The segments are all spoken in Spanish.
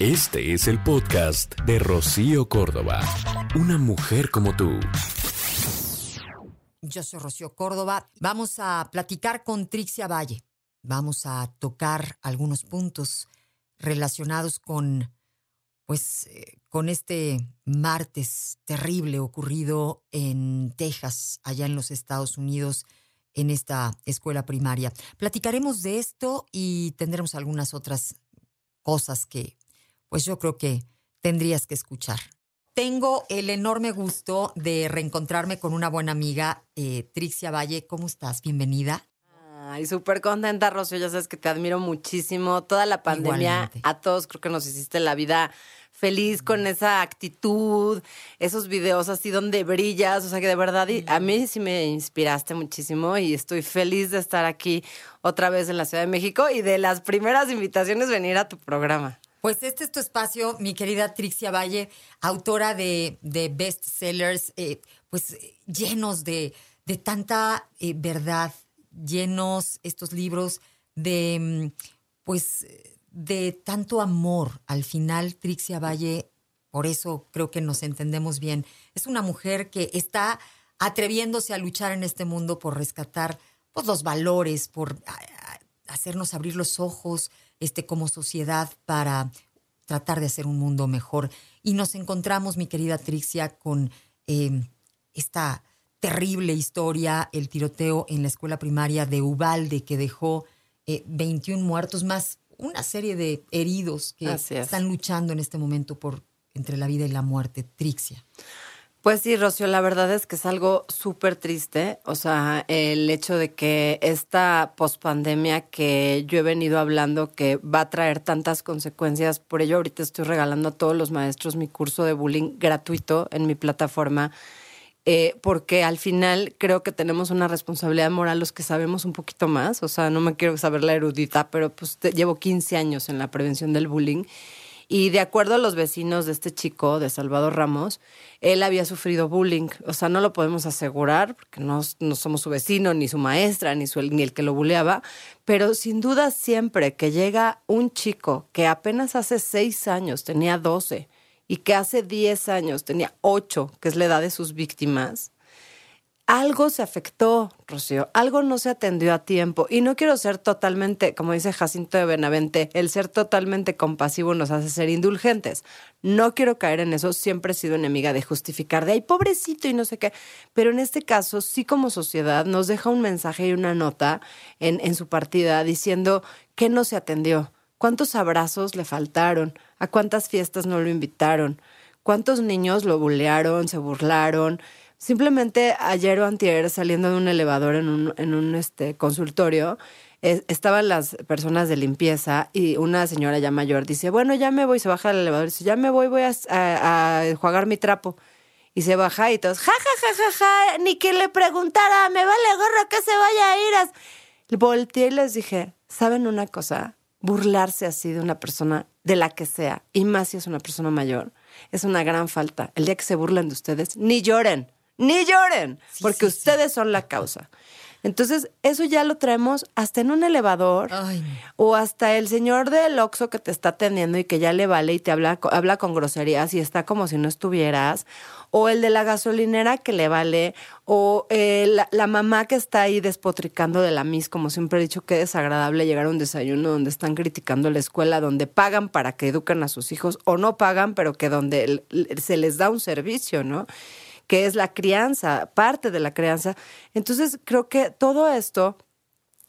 Este es el podcast de Rocío Córdoba. Una mujer como tú. Yo soy Rocío Córdoba. Vamos a platicar con Trixia Valle. Vamos a tocar algunos puntos relacionados con, pues, eh, con este martes terrible ocurrido en Texas, allá en los Estados Unidos, en esta escuela primaria. Platicaremos de esto y tendremos algunas otras cosas que, pues yo creo que tendrías que escuchar. Tengo el enorme gusto de reencontrarme con una buena amiga, eh, Trixia Valle. ¿Cómo estás? Bienvenida. Ay, súper contenta, Rocío. Ya sabes que te admiro muchísimo. Toda la pandemia, Igualmente. a todos creo que nos hiciste la vida feliz con esa actitud, esos videos así donde brillas. O sea que de verdad a mí sí me inspiraste muchísimo y estoy feliz de estar aquí otra vez en la Ciudad de México y de las primeras invitaciones venir a tu programa. Pues este es tu espacio, mi querida Trixia Valle, autora de, de bestsellers, eh, pues llenos de, de tanta eh, verdad, llenos estos libros de, mm, pues, de tanto amor. Al final, Trixia Valle, por eso creo que nos entendemos bien, es una mujer que está atreviéndose a luchar en este mundo por rescatar pues, los valores, por hacernos abrir los ojos este, como sociedad para tratar de hacer un mundo mejor. Y nos encontramos, mi querida Trixia, con eh, esta terrible historia, el tiroteo en la escuela primaria de Ubalde, que dejó eh, 21 muertos, más una serie de heridos que es. están luchando en este momento por entre la vida y la muerte. Trixia. Pues sí, Rocío, la verdad es que es algo súper triste. O sea, el hecho de que esta pospandemia que yo he venido hablando que va a traer tantas consecuencias, por ello ahorita estoy regalando a todos los maestros mi curso de bullying gratuito en mi plataforma. eh, porque al final creo que tenemos una responsabilidad moral los que sabemos un poquito más. O sea, no me quiero saber la erudita, pero pues te- llevo 15 años en la prevención del bullying. Y de acuerdo a los vecinos de este chico, de Salvador Ramos, él había sufrido bullying. O sea, no lo podemos asegurar porque no, no somos su vecino, ni su maestra, ni, su, ni el que lo buleaba. Pero sin duda siempre que llega un chico que apenas hace seis años tenía 12 y que hace 10 años tenía 8, que es la edad de sus víctimas, algo se afectó, Rocío, algo no se atendió a tiempo. Y no quiero ser totalmente, como dice Jacinto de Benavente, el ser totalmente compasivo nos hace ser indulgentes. No quiero caer en eso, siempre he sido enemiga de justificar de, ay, pobrecito y no sé qué. Pero en este caso, sí como sociedad, nos deja un mensaje y una nota en, en su partida diciendo que no se atendió, cuántos abrazos le faltaron, a cuántas fiestas no lo invitaron, cuántos niños lo bulearon, se burlaron. Simplemente ayer o antier, saliendo de un elevador en un, en un este, consultorio, estaban las personas de limpieza y una señora ya mayor dice, bueno, ya me voy, se baja del elevador dice, ya me voy, voy a, a, a enjuagar mi trapo. Y se baja y todos, ja, ja, ja, ja, ja, ni que le preguntara, me vale gorro que se vaya a ir. Volteé y les dije, ¿saben una cosa? Burlarse así de una persona, de la que sea, y más si es una persona mayor, es una gran falta. El día que se burlen de ustedes, ni lloren, ni lloren, porque sí, sí. ustedes son la causa. Entonces, eso ya lo traemos hasta en un elevador Ay, o hasta el señor del Oxxo que te está atendiendo y que ya le vale y te habla, habla con groserías y está como si no estuvieras, o el de la gasolinera que le vale, o eh, la, la mamá que está ahí despotricando de la mis, como siempre he dicho, qué desagradable llegar a un desayuno donde están criticando la escuela, donde pagan para que eduquen a sus hijos, o no pagan, pero que donde se les da un servicio, ¿no? Que es la crianza, parte de la crianza. Entonces, creo que todo esto,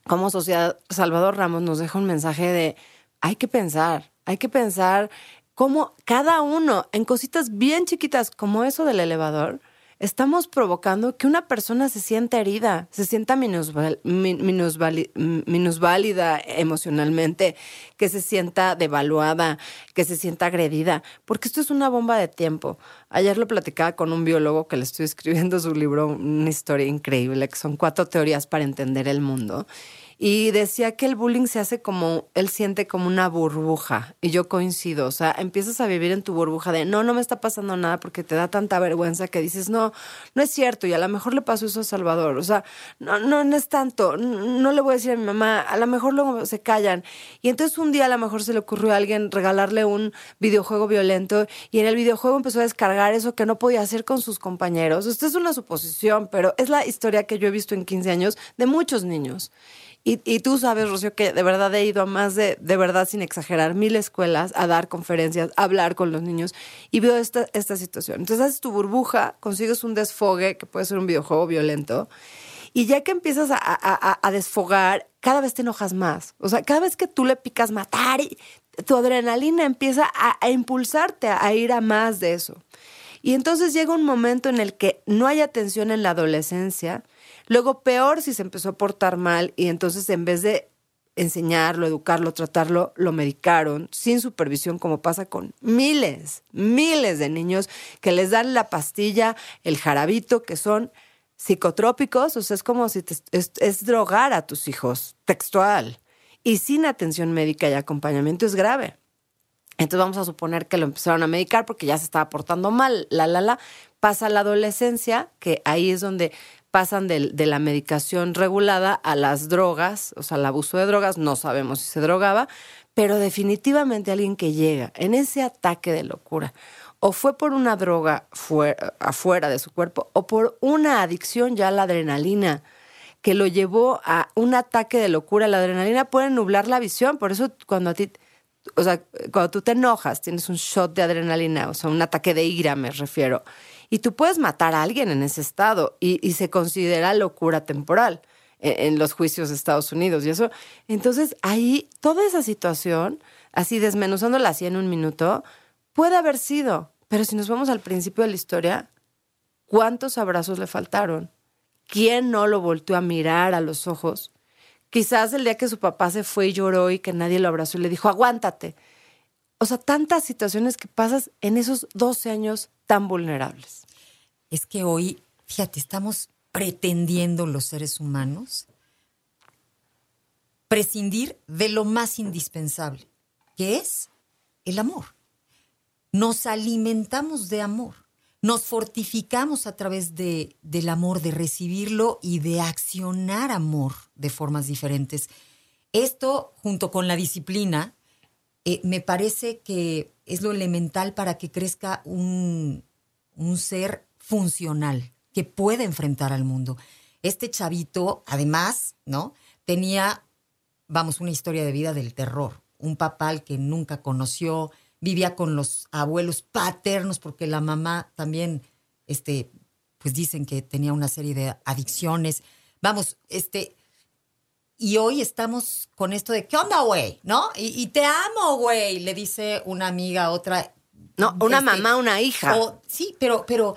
como sociedad, Salvador Ramos nos deja un mensaje de hay que pensar, hay que pensar cómo cada uno, en cositas bien chiquitas como eso del elevador, estamos provocando que una persona se sienta herida, se sienta minusval- min- minusvali- minusválida emocionalmente, que se sienta devaluada, que se sienta agredida, porque esto es una bomba de tiempo. Ayer lo platicaba con un biólogo que le estoy escribiendo su libro, una historia increíble, que son cuatro teorías para entender el mundo. Y decía que el bullying se hace como, él siente como una burbuja, y yo coincido, o sea, empiezas a vivir en tu burbuja de, no, no me está pasando nada porque te da tanta vergüenza que dices, no, no es cierto, y a lo mejor le pasó eso a Salvador, o sea, no, no, no es tanto, no le voy a decir a mi mamá, a lo mejor luego se callan, y entonces un día a lo mejor se le ocurrió a alguien regalarle un videojuego violento, y en el videojuego empezó a descargar eso que no podía hacer con sus compañeros, esto es una suposición, pero es la historia que yo he visto en 15 años de muchos niños. Y, tú sabes, Rocío, que de verdad he ido a más de, de verdad sin exagerar, mil escuelas a dar conferencias, a hablar con los niños y veo esta, esta situación. Entonces haces tu burbuja, consigues un desfogue, que puede ser un videojuego violento, y ya que empiezas a, a, a desfogar, cada vez te enojas más. O sea, cada vez que tú le picas matar, tu adrenalina empieza a, impulsarte a ir a más de eso. Y entonces llega un momento en el que no hay atención en la adolescencia, Luego, peor si se empezó a portar mal y entonces en vez de enseñarlo, educarlo, tratarlo, lo medicaron sin supervisión, como pasa con miles, miles de niños que les dan la pastilla, el jarabito, que son psicotrópicos, o sea, es como si es, drogar a tus hijos, textual, y sin atención médica y acompañamiento es grave. Entonces vamos a suponer que lo empezaron a medicar porque ya se estaba portando mal, la, la, la. Pasa la adolescencia, que ahí es donde pasan de, la medicación regulada a las drogas, o sea, al abuso de drogas, no sabemos si se drogaba, pero definitivamente alguien que llega en ese ataque de locura, o fue por una droga afuera de su cuerpo, o por una adicción ya a la adrenalina, que lo llevó a un ataque de locura. La adrenalina puede nublar la visión, por eso cuando a ti, o sea, cuando tú te enojas, tienes un shot de adrenalina, o sea, un ataque de ira, me refiero y tú puedes matar a alguien en ese estado y, se considera locura temporal en, en, los juicios de Estados Unidos y eso. Entonces ahí toda esa situación, así desmenuzándola así en un minuto, puede haber sido. Pero si nos vamos al principio de la historia, ¿cuántos abrazos le faltaron? ¿Quién no lo volteó a mirar a los ojos? Quizás el día que su papá se fue y lloró y que nadie lo abrazó y le dijo, aguántate. O sea, tantas situaciones que pasas en esos 12 años tan vulnerables. Es que hoy, fíjate, estamos pretendiendo los seres humanos prescindir de lo más indispensable, que es el amor. Nos alimentamos de amor, nos fortificamos a través de, del amor, de recibirlo y de accionar amor de formas diferentes. Esto, junto con la disciplina, eh, me parece que es lo elemental para que crezca un, ser funcional, que pueda enfrentar al mundo. Este chavito, además, ¿no? Tenía, vamos, una historia de vida del terror. Un papá al que nunca conoció, vivía con los abuelos paternos, porque la mamá también, este, pues dicen que tenía una serie de adicciones. Vamos, este, y hoy estamos con esto de, ¿qué onda, güey? ¿No? Y, te amo, güey, le dice una amiga a otra. No, una este, mamá, una hija. sí, pero, pero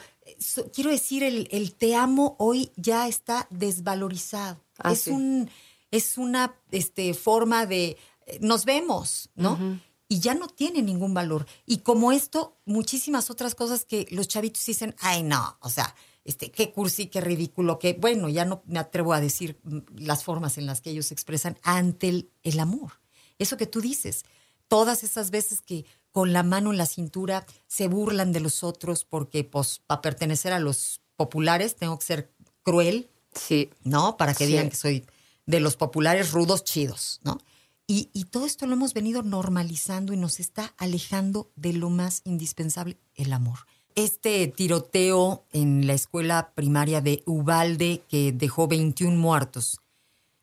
quiero decir, el, te amo hoy ya está desvalorizado. Ah, es, un, es una este, forma de, eh, nos vemos, ¿no? Y ya no tiene ningún valor. Y como esto, muchísimas otras cosas que los chavitos dicen, ay, no, o sea, este, qué cursi, qué ridículo, qué, bueno, ya no me atrevo a decir mm, las formas en las que ellos se expresan ante el, amor. Eso que tú dices, todas esas veces que con la mano en la cintura se burlan de los otros porque, pues, para pertenecer a los populares tengo que ser cruel, sí. ¿no? Para que digan que soy de los populares rudos chidos, ¿no? Y, y, todo esto lo hemos venido normalizando y nos está alejando de lo más indispensable, el amor este tiroteo en la escuela primaria de Ubalde que dejó 21 muertos,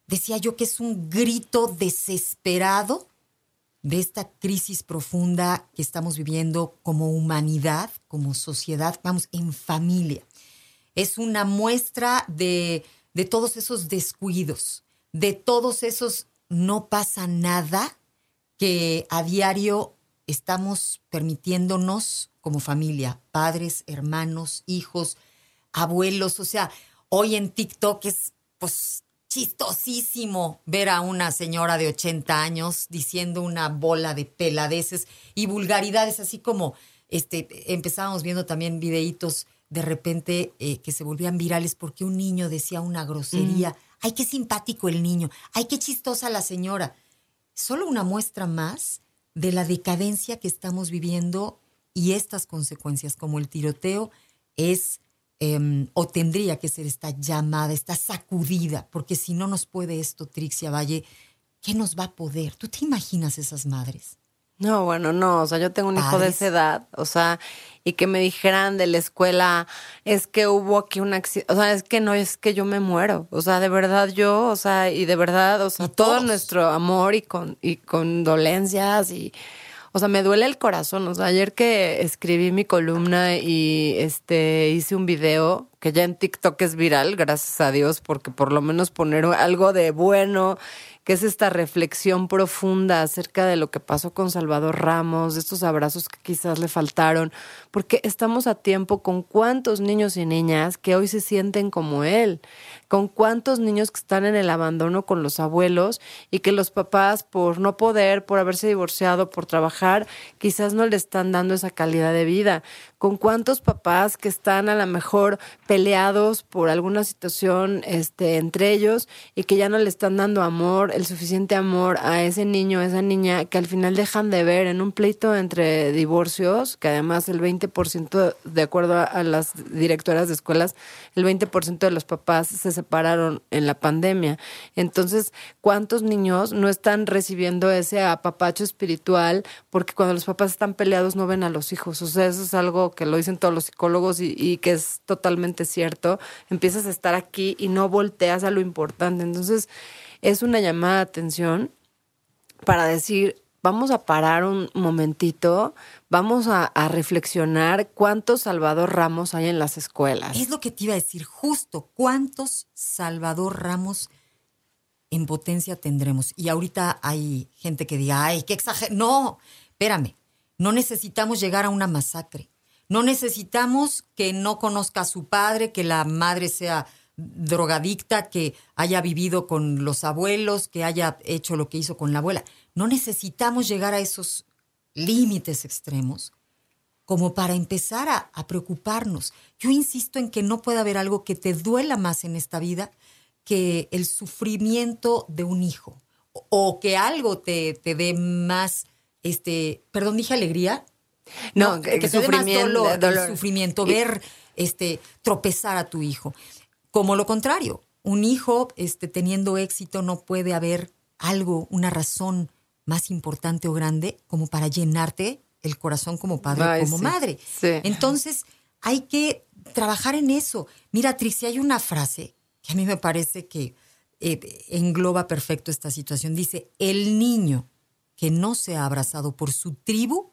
decía yo que es un grito desesperado de esta crisis profunda que estamos viviendo como humanidad, como sociedad, vamos, en familia. Es una muestra de, de todos esos descuidos, de todos esos no pasa nada que a diario estamos permitiéndonos como familia, padres, hermanos, hijos, abuelos, o sea, hoy en TikTok es pues chistosísimo ver a una señora de 80 años diciendo una bola de peladeces y vulgaridades, así como este, empezábamos viendo también videitos de repente eh, que se volvían virales porque un niño decía una grosería. Ay, qué simpático el niño, ay, qué chistosa la señora. Solo una muestra más de la decadencia que estamos viviendo y estas consecuencias, como el tiroteo, es em, o tendría que ser esta llamada, esta sacudida, porque si no nos puede esto, Trixia Valle, ¿qué nos va a poder? ¿Tú te imaginas esas madres? No, bueno, no, o sea, yo tengo un hijo de esa edad, o sea, y que me dijeran de la escuela, es que hubo aquí un accidente, o sea, es que no, es que yo me muero, o sea, de verdad yo, o sea, y de verdad, o sea, todo nuestro amor y con y condolencias y o sea, me duele el corazón. O sea, ayer que escribí mi columna y este hice un video que ya en TikTok es viral, gracias a Dios, porque por lo menos poner algo de bueno que es esta reflexión profunda acerca de lo que pasó con Salvador Ramos, de estos abrazos que quizás le faltaron, porque estamos a tiempo con cuántos niños y niñas que hoy se sienten como él, con cuántos niños que están en el abandono con los abuelos y que los papás por no poder, por haberse divorciado, por trabajar, quizás no le están dando esa calidad de vida, con cuántos papás que están a lo mejor peleados por alguna situación este, entre ellos y que ya no le están dando amor, el suficiente amor a ese niño, a esa niña, que al final dejan de ver en un pleito entre divorcios, que además el 20%, de acuerdo a, las directoras de escuelas, el 20% de los papás se separaron en la pandemia. Entonces, ¿cuántos niños no están recibiendo ese apapacho espiritual? Porque cuando los papás están peleados no ven a los hijos. O sea, eso es algo que lo dicen todos los psicólogos y, y que es totalmente cierto. Empiezas a estar aquí y no volteas a lo importante. Entonces, es una llamada de atención para decir, vamos a parar un momentito, vamos a, reflexionar cuántos Salvador Ramos hay en las escuelas. Es lo que te iba a decir, justo, cuántos Salvador Ramos en potencia tendremos. Y ahorita hay gente que diga, ay, qué exagero. No, espérame, no necesitamos llegar a una masacre. No necesitamos que no conozca a su padre, que la madre sea drogadicta que haya vivido con los abuelos, que haya hecho lo que hizo con la abuela. No necesitamos llegar a esos límites extremos como para empezar a, preocuparnos. Yo insisto en que no puede haber algo que te duela más en esta vida que el sufrimiento de un hijo o, que algo te, te dé más, este, perdón, dije alegría. No, que, te dé más dolor, sufrimiento, ver este, tropezar a tu hijo. Como lo contrario, un hijo este, teniendo éxito no puede haber algo, una razón más importante o grande como para llenarte el corazón como padre o como madre. Entonces, hay que trabajar en eso. Mira, Trixie, hay una frase que a mí me parece que eh, engloba perfecto esta situación. Dice, el niño que no sea abrazado por su tribu,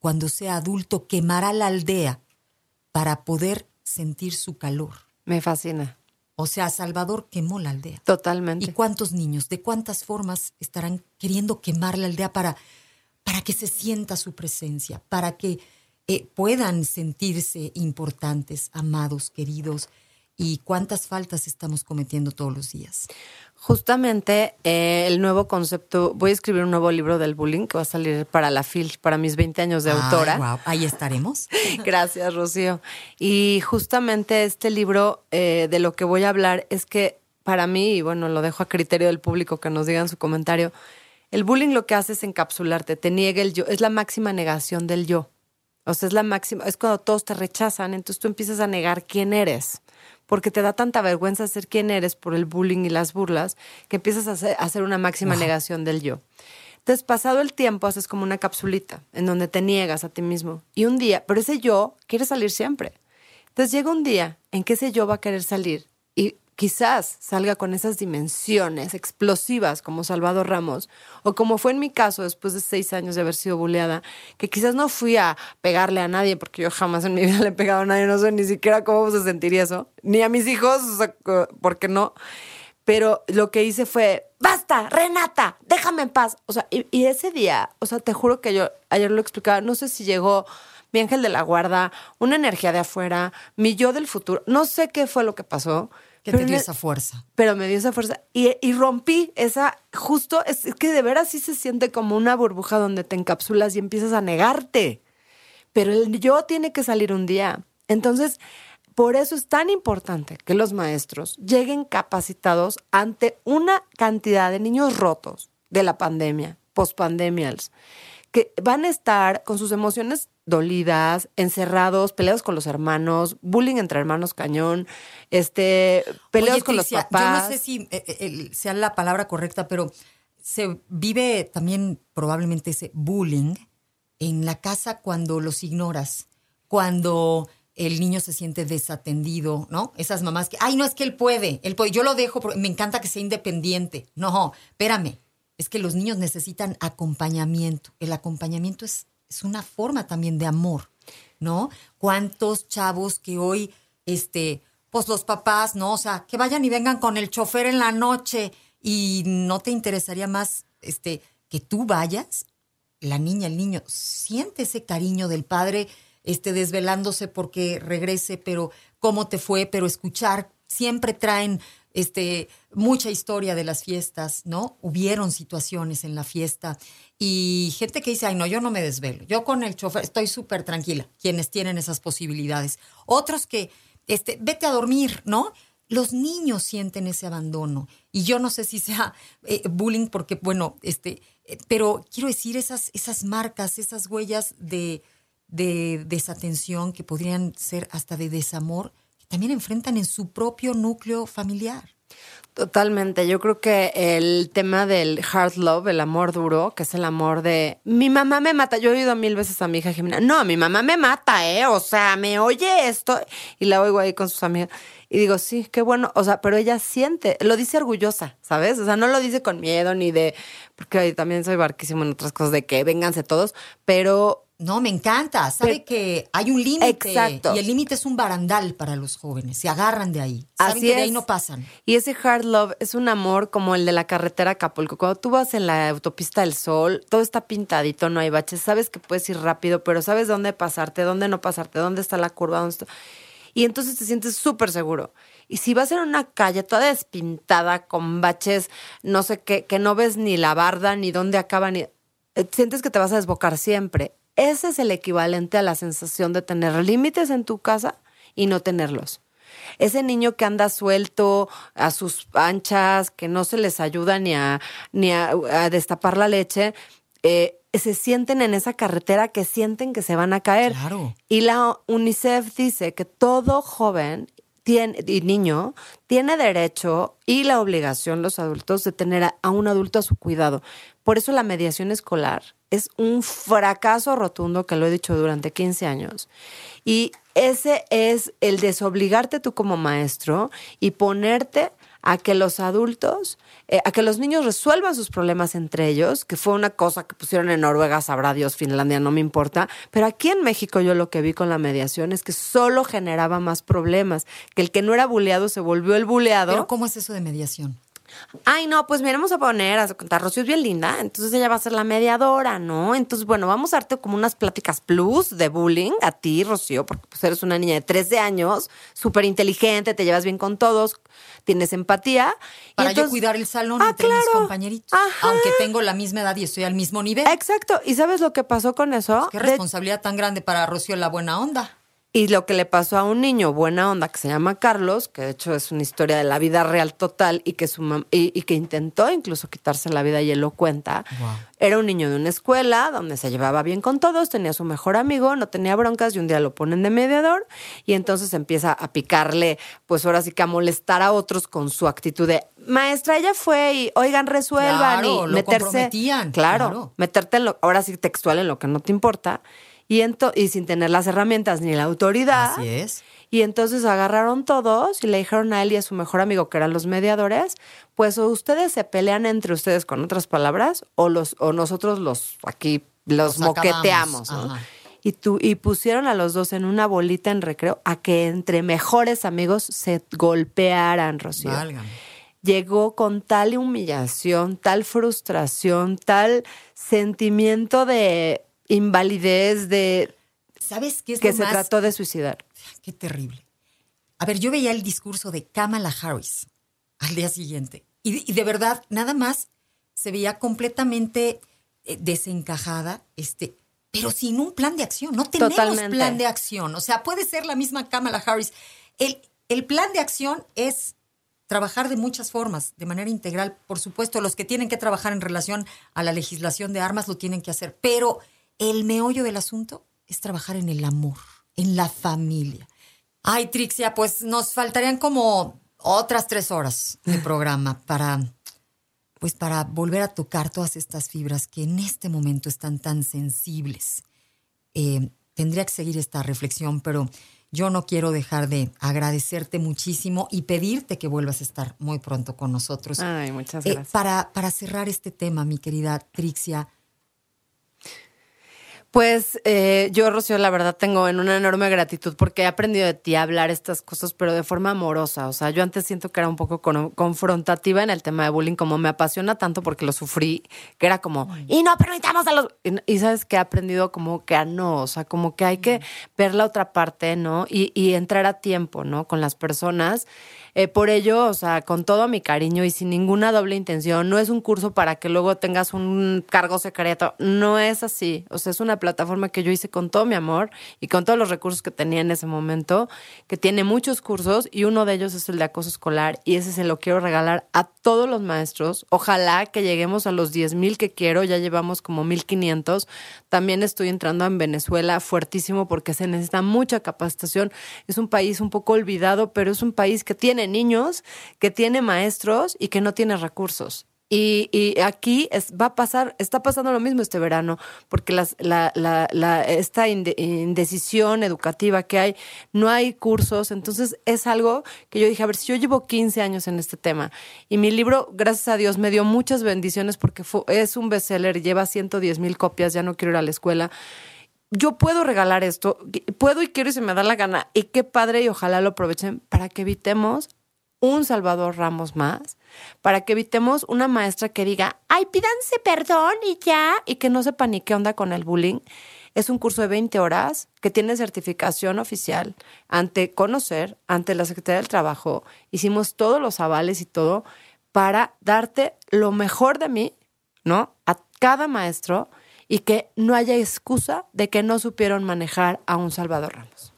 cuando sea adulto, quemará la aldea para poder sentir su calor. Me fascina. O sea, Salvador quemó la aldea. Totalmente. ¿Y cuántos niños, de cuántas formas estarán queriendo quemar la aldea para, para que se sienta su presencia, para que eh, puedan sentirse importantes, amados, queridos? ¿Y cuántas faltas estamos cometiendo todos los días? Justamente eh, el nuevo concepto, voy a escribir un nuevo libro del bullying que va a salir para la FIL, para mis 20 años de autora. Ahí estaremos. Gracias, Rocío. Y justamente este libro eh, de lo que voy a hablar es que para mí, y bueno, lo dejo a criterio del público que nos digan su comentario, el bullying lo que hace es encapsularte, te niega el yo, es la máxima negación del yo. O sea, es la máxima, es cuando todos te rechazan, entonces tú empiezas a negar quién eres porque te da tanta vergüenza ser quien eres por el bullying y las burlas, que empiezas a hacer, una máxima negación del yo. Entonces, pasado el tiempo, haces como una capsulita en donde te niegas a ti mismo. Y un día, pero ese yo quiere salir siempre. Entonces llega un día en que ese yo va a querer salir y quizás salga con esas dimensiones explosivas como Salvador Ramos, o como fue en mi caso después de seis años de haber sido buleada, que quizás no fui a pegarle a nadie, porque yo jamás en mi vida le he pegado a nadie, no sé ni siquiera cómo se sentiría eso, ni a mis hijos, o porque no. Pero lo que hice fue, basta, Renata, déjame en paz. O sea, y, y ese día, o sea, te juro que yo ayer lo explicaba, no sé si llegó mi ángel de la guarda, una energía de afuera, mi yo del futuro, no sé qué fue lo que pasó, que te dio esa fuerza. Pero me dio esa fuerza. Y, rompí esa, justo, es, que de veras sí se siente como una burbuja donde te encapsulas y empiezas a negarte. Pero el yo tiene que salir un día. Entonces, por eso es tan importante que los maestros lleguen capacitados ante una cantidad de niños rotos de la pandemia, post-pandemials, que van a estar con sus emociones dolidas, encerrados, peleados con los hermanos, bullying entre hermanos cañón, este, peleados Oye, con los papás. Yo no sé si eh, eh, sea la palabra correcta, pero se vive también probablemente ese bullying en la casa cuando los ignoras, cuando el niño se siente desatendido, ¿no? Esas mamás que, ay, no es que él puede, él puede, yo lo dejo, porque me encanta que sea independiente. No, espérame, es que los niños necesitan acompañamiento. El acompañamiento es, es una forma también de amor, ¿no? ¿Cuántos chavos que hoy, este, pues los papás, ¿no? O sea, que vayan y vengan con el chofer en la noche y no te interesaría más, este, que tú vayas, la niña, el niño, siente ese cariño del padre, este, desvelándose porque regrese, pero cómo te fue, pero escuchar, siempre traen, este, mucha historia de las fiestas, ¿no? Hubieron situaciones en la fiesta y gente que dice, ay, no, yo no me desvelo, yo con el chofer estoy súper tranquila, quienes tienen esas posibilidades. Otros que, este, vete a dormir, ¿no? Los niños sienten ese abandono y yo no sé si sea eh, bullying porque, bueno, este, eh, pero quiero decir esas, esas marcas, esas huellas de, de desatención que podrían ser hasta de desamor, también enfrentan en su propio núcleo familiar. Totalmente. Yo creo que el tema del hard love, el amor duro, que es el amor de mi mamá me mata. Yo he oído mil veces a mi hija Jimena, no, mi mamá me mata, ¿eh? O sea, me oye esto. Y la oigo ahí con sus amigas. Y digo, sí, qué bueno. O sea, pero ella siente, lo dice orgullosa, ¿sabes? O sea, no lo dice con miedo ni de, porque también soy barquísimo en otras cosas de que vénganse todos, pero No, me encanta. Sabe Pero- que hay un límite. Exacto. Y el límite es un barandal para los jóvenes. Se agarran de ahí. Saben Así que de ahí no pasan. Y ese hard love es un amor como el de la carretera Acapulco. Cuando tú vas en la autopista del sol, todo está pintadito, no hay baches, sabes que puedes ir rápido, pero sabes dónde pasarte, dónde no pasarte, dónde está la curva, dónde está... Y entonces te sientes súper seguro. Y si vas en una calle toda despintada, con baches, no sé qué, que no ves ni la barda, ni dónde acaba, ni... eh, Sientes que te vas a desbocar siempre. Ese es el equivalente a la sensación de tener límites en tu casa y no tenerlos. Ese niño que anda suelto a sus anchas, que no se les ayuda ni a, ni a, a destapar la leche, eh, se sienten en esa carretera que sienten que se van a caer. Claro. Y la UNICEF dice que todo joven tiene, y niño tiene derecho y la obligación, los adultos, de tener a, un adulto a su cuidado. Por eso la mediación escolar es un fracaso rotundo, que lo he dicho durante 15 años. Y ese es el desobligarte tú como maestro y ponerte a que los adultos, eh, a que los niños resuelvan sus problemas entre ellos, que fue una cosa que pusieron en Noruega, sabrá Dios, Finlandia, no me importa. Pero aquí en México yo lo que vi con la mediación es que solo generaba más problemas, que el que no era buleado se volvió el buleado. Pero ¿cómo es eso de mediación? Ay, no, pues mira, vamos a poner a contar, Rocío es bien linda, entonces ella va a ser la mediadora, ¿no? Entonces, bueno, vamos a darte como unas pláticas plus de bullying a ti, Rocío, porque pues eres una niña de 13 años, súper inteligente, te llevas bien con todos, tienes empatía. y Para yo entonces- cuidar el salón Ah, entre mis compañeritos. Ajá. Aunque tengo la misma edad y estoy al mismo nivel. Exacto, ¿y sabes lo que pasó con eso? Qué De- responsabilidad tan grande para Rocío la buena onda. Y lo que le pasó a un niño buena onda que se llama Carlos, que de hecho es una historia de la vida real total y que su mam- y, y que intentó incluso quitarse la vida y él lo cuenta. Era un niño de una escuela donde se llevaba bien con todos, tenía su mejor amigo, no tenía broncas y un día lo ponen de mediador y entonces empieza a picarle, pues ahora sí que a molestar a otros con su actitud de maestra, ella fue y oigan, resuelvan Claro, y lo meterse. comprometían, claro, claro. meterte en lo, ahora sí textual en lo que no te importa. Y, sin tener las herramientas ni la autoridad. Así es. Y entonces agarraron todos y le dijeron a él y a su mejor amigo, que eran los mediadores, pues o ustedes se pelean entre ustedes con otras palabras, o los, o nosotros los aquí los, moqueteamos. Y, pusieron a los dos en una bolita en recreo a que entre mejores amigos se golpearan, Rocío. Válgame. Llegó con tal humillación, tal frustración, tal sentimiento de invalidez, de ¿Sabes qué es que lo se más trató de suicidar. Qué terrible. A ver, yo veía el discurso de Kamala Harris al día siguiente y, y de verdad nada más se veía completamente eh, desencajada, este, pero sin un plan de acción. No tenemos Totalmente. plan de acción. O sea, puede ser la misma Kamala Harris El, el plan de acción es trabajar de muchas formas, de manera integral. Por supuesto, los que tienen que trabajar en relación a la legislación de armas lo tienen que hacer, pero el meollo del asunto es trabajar en el amor, en la familia. Ay, Trixia, pues nos faltarían como otras tres horas de programa para, pues para volver a tocar todas estas fibras que en este momento están tan sensibles. Eh, tendría que seguir esta reflexión, pero yo no quiero dejar de agradecerte muchísimo y pedirte que vuelvas a estar muy pronto con nosotros. Ay, muchas eh, gracias. para, para cerrar este tema, mi querida Trixia, pues eh, yo, Rocío, la verdad tengo en una enorme gratitud porque he aprendido de ti a hablar estas cosas, pero de forma amorosa. O sea, yo antes siento que era un poco confrontativa en el tema de bullying, como me apasiona tanto porque lo sufrí, que era como, y no permitamos a los... Y, sabes que he aprendido como que a no, o sea, como que hay que ver la otra parte, ¿no? Y, y entrar a tiempo, ¿no? Con las personas. Eh, por ello, o sea, con todo mi cariño y sin ninguna doble intención, no es un curso para que luego tengas un cargo secreto, no es así. O sea, es una plataforma que yo hice con todo mi amor y con todos los recursos que tenía en ese momento, que tiene muchos cursos y uno de ellos es el de acoso escolar y ese se lo quiero regalar a todos los maestros. Ojalá que lleguemos a los 10 mil que quiero, ya llevamos como 1500. También estoy entrando en Venezuela fuertísimo porque se necesita mucha capacitación. Es un país un poco olvidado, pero es un país que tiene niños, que tiene maestros y que no tiene recursos. Y, aquí va a pasar, está pasando lo mismo este verano, porque las, la, la, esta indecisión educativa que hay, no hay cursos, entonces es algo que yo dije, a ver, si yo llevo 15 años en este tema y mi libro, gracias a Dios, me dio muchas bendiciones porque es un bestseller, lleva 110 mil copias, ya no quiero ir a la escuela yo puedo regalar esto, puedo y quiero y se me da la gana. Y qué padre y ojalá lo aprovechen para que evitemos un Salvador Ramos más, para que evitemos una maestra que diga, ay, pídanse perdón y ya, y que no sepa ni qué onda con el bullying. Es un curso de 20 horas que tiene certificación oficial ante Conocer, ante la Secretaría del Trabajo. Hicimos todos los avales y todo para darte lo mejor de mí, ¿no? A cada maestro y que no haya excusa de que no supieron manejar a un Salvador Ramos.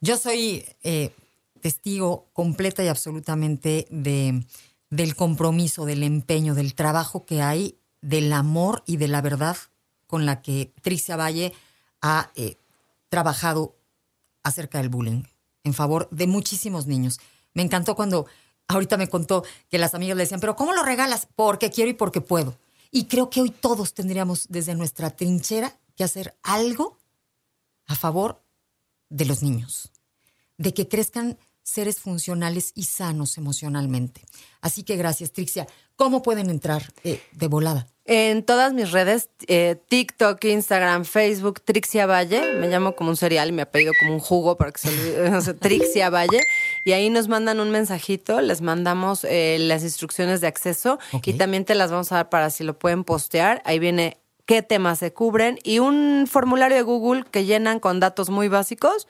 Yo soy eh, testigo completa y absolutamente de, del compromiso, del empeño, del trabajo que hay, del amor y de la verdad con la que Tricia Valle ha eh, trabajado acerca del bullying en favor de muchísimos niños. Me encantó cuando ahorita me contó que las amigas le decían, pero ¿cómo lo regalas? Porque quiero y porque puedo. Y creo que hoy todos tendríamos desde nuestra trinchera que hacer algo a favor de los niños, de que crezcan seres funcionales y sanos emocionalmente. Así que gracias, Trixia. ¿Cómo pueden entrar eh, de volada? En todas mis redes, eh, TikTok, Instagram, Facebook, Trixia Valle. Me llamo como un cereal y me apellido como un jugo para que se olvide. Trixia Valle. Y ahí nos mandan un mensajito, les mandamos eh, las instrucciones de acceso y también te las vamos a dar para si lo pueden postear. Ahí viene qué temas se cubren y un formulario de Google que llenan con datos muy básicos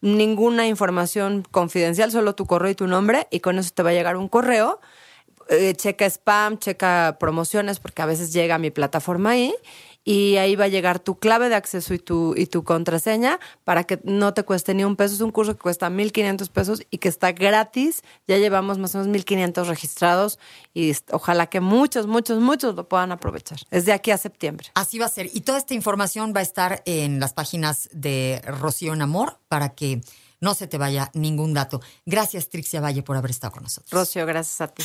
ninguna información confidencial, solo tu correo y tu nombre, y con eso te va a llegar un correo. Eh, checa spam, checa promociones, porque a veces llega a mi plataforma ahí, y ahí va a llegar tu clave de acceso y tu, y tu contraseña para que no te cueste ni un peso. Es un curso que cuesta 1.500 pesos y que está gratis. Ya llevamos más o menos 1.500 registrados y ojalá que muchos, muchos, muchos lo puedan aprovechar. Es de aquí a septiembre. Así va a ser. Y toda esta información va a estar en las páginas de Rocío en Amor para que no se te vaya ningún dato. Gracias, Trixia Valle, por haber estado con nosotros. Rocío, gracias a ti.